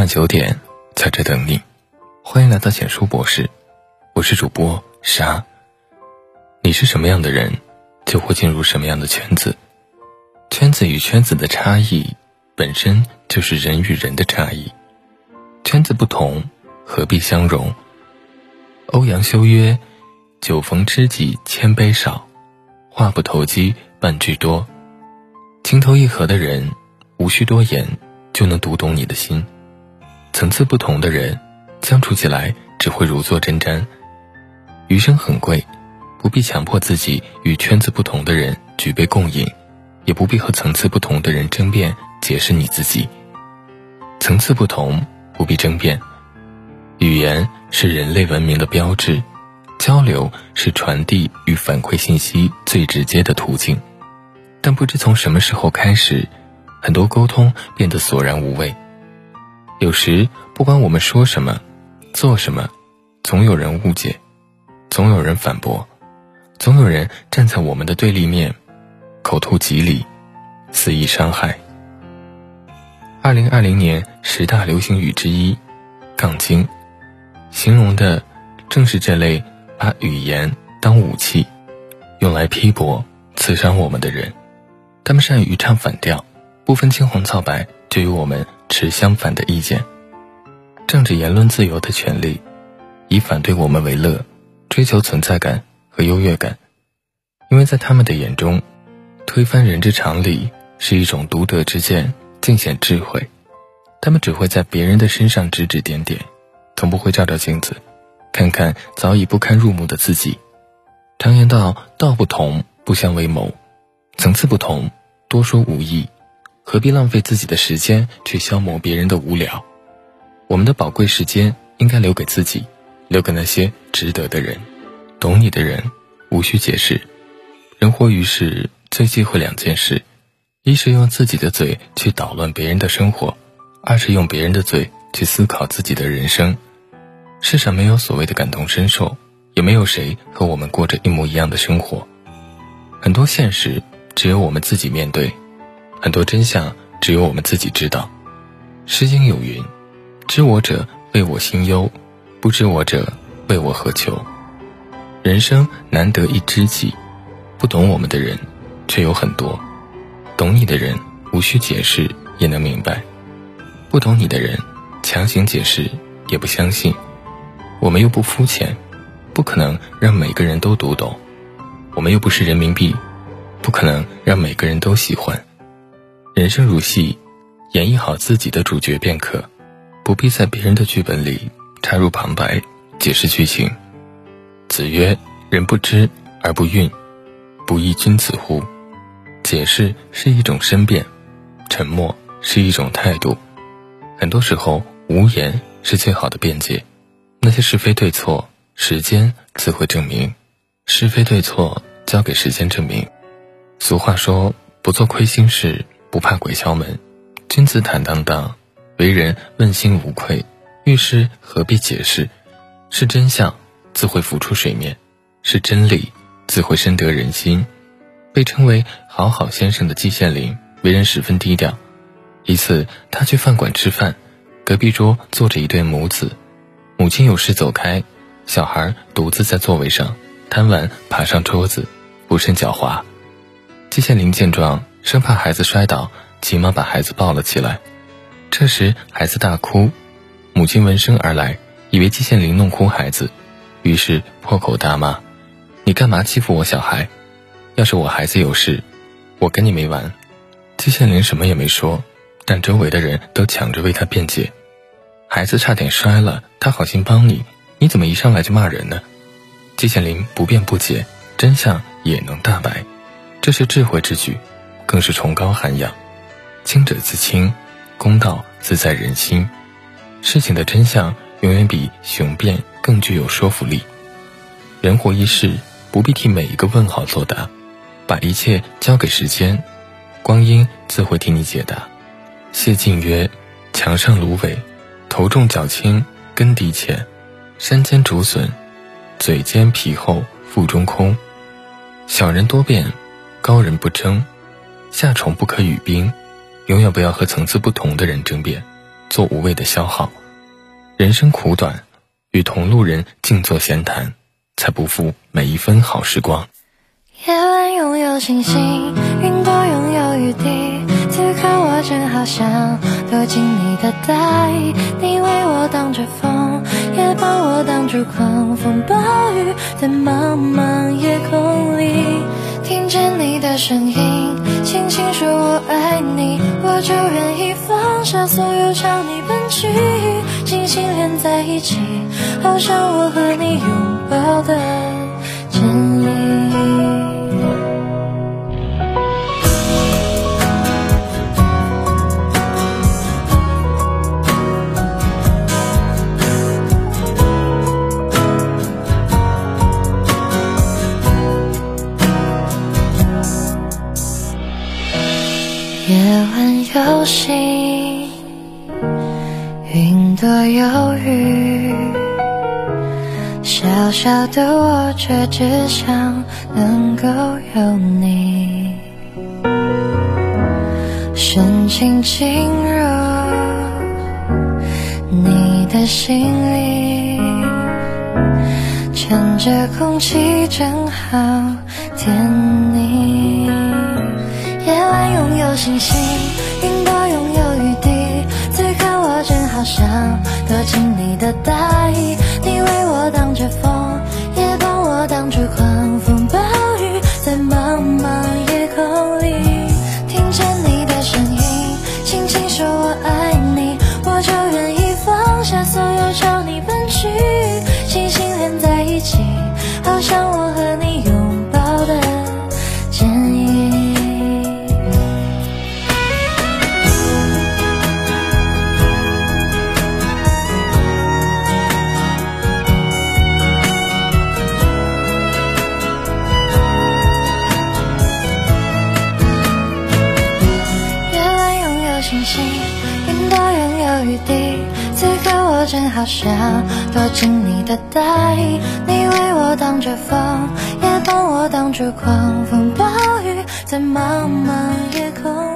晚九点，在这等你。欢迎来到简书博士，我是主播沙。你是什么样的人，就会进入什么样的圈子。圈子与圈子的差异，本身就是人与人的差异。圈子不同，何必相容？欧阳修曰：“酒逢知己千杯少，话不投机半句多。”情投意合的人，无需多言就能读懂你的心。层次不同的人，相处起来只会如坐针毡。余生很贵，不必强迫自己与圈子不同的人举杯共饮，也不必和层次不同的人争辩解释你自己。层次不同，不必争辩。语言是人类文明的标志，交流是传递与反馈信息最直接的途径。但不知从什么时候开始，很多沟通变得索然无味。有时，不管我们说什么、做什么，总有人误解，总有人反驳，总有人站在我们的对立面，口吐吉礼，肆意伤害。二零二零年十大流行语之一“杠精”，形容的正是这类把语言当武器，用来批驳、刺伤我们的人。他们善于唱反调，不分青红皂白就与我们持相反的意见。政治言论自由的权利，以反对我们为乐，追求存在感和优越感。因为在他们的眼中，推翻人之常理是一种独得之见，尽显智慧。他们只会在别人的身上指指点点，从不会照照镜子，看看早已不堪入目的自己。常言道：“道不同，不相为谋。”层次不同，多说无益，何必浪费自己的时间去消磨别人的无聊？我们的宝贵时间应该留给自己，留给那些值得的人。懂你的人，无需解释。人活于世，最忌讳两件事：一是用自己的嘴去捣乱别人的生活；二是用别人的嘴去思考自己的人生。世上没有所谓的感同身受，也没有谁和我们过着一模一样的生活。很多现实。只有我们自己面对，很多真相只有我们自己知道。《诗经》有云：“知我者，谓我心忧；不知我者，谓我何求。”人生难得一知己，不懂我们的人却有很多。懂你的人无需解释也能明白，不懂你的人强行解释也不相信。我们又不肤浅，不可能让每个人都读懂。我们又不是人民币。不可能让每个人都喜欢。人生如戏，演绎好自己的主角便可，不必在别人的剧本里插入旁白解释剧情。子曰：“人不知而不愠，不亦君子乎？”解释是一种申辩，沉默是一种态度。很多时候，无言是最好的辩解。那些是非对错，时间自会证明。是非对错，交给时间证明。俗话说：“不做亏心事，不怕鬼敲门。”君子坦荡荡，为人问心无愧。遇事何必解释？是真相，自会浮出水面；是真理，自会深得人心。被称为“好好先生”的季羡林，为人十分低调。一次，他去饭馆吃饭，隔壁桌坐着一对母子，母亲有事走开，小孩独自在座位上贪玩，爬上桌子，不慎脚滑。季羡林见状，生怕孩子摔倒，急忙把孩子抱了起来。这时，孩子大哭，母亲闻声而来，以为季羡林弄哭孩子，于是破口大骂：“你干嘛欺负我小孩？要是我孩子有事，我跟你没完！”季羡林什么也没说，但周围的人都抢着为他辩解：“孩子差点摔了，他好心帮你，你怎么一上来就骂人呢？”季羡林不辩不解，真相也能大白。这是智慧之举，更是崇高涵养。清者自清，公道自在人心。事情的真相永远比雄辩更具有说服力。人活一世，不必替每一个问号作答，把一切交给时间，光阴自会替你解答。谢晋曰：“墙上芦苇，头重脚轻，根底浅，山间竹笋，嘴尖皮厚，腹中空。小人多变。”高人不争，夏虫不可语冰。永远不要和层次不同的人争辩，做无谓的消耗。人生苦短，与同路人静坐闲谈，才不负每一分好时光。夜晚拥有星星，云朵拥有雨滴，此刻我正好想躲进你的大衣，你为我挡着风，也帮我挡住狂风暴雨，在茫茫夜空里，听见你的声音，轻轻说我爱你，我就愿意放下所有朝你奔去，紧紧连在一起，好像我和你拥抱的流星，云朵有雨，小小的我却只想能够有你，深情进入你的心里，趁着空气正好甜腻。晚拥有星星，云朵拥有雨滴，此刻我正好想躲进你的大衣，你为我挡着风，也帮我挡住狂风暴雨，在茫茫夜空里，听见你的声音，轻轻说我爱你，我就愿意放下所有朝你奔去，星星连在一起，好像雨滴，此刻我真好想躲进你的大衣，你为我挡着风，也帮我挡住狂风暴雨，在茫茫夜空。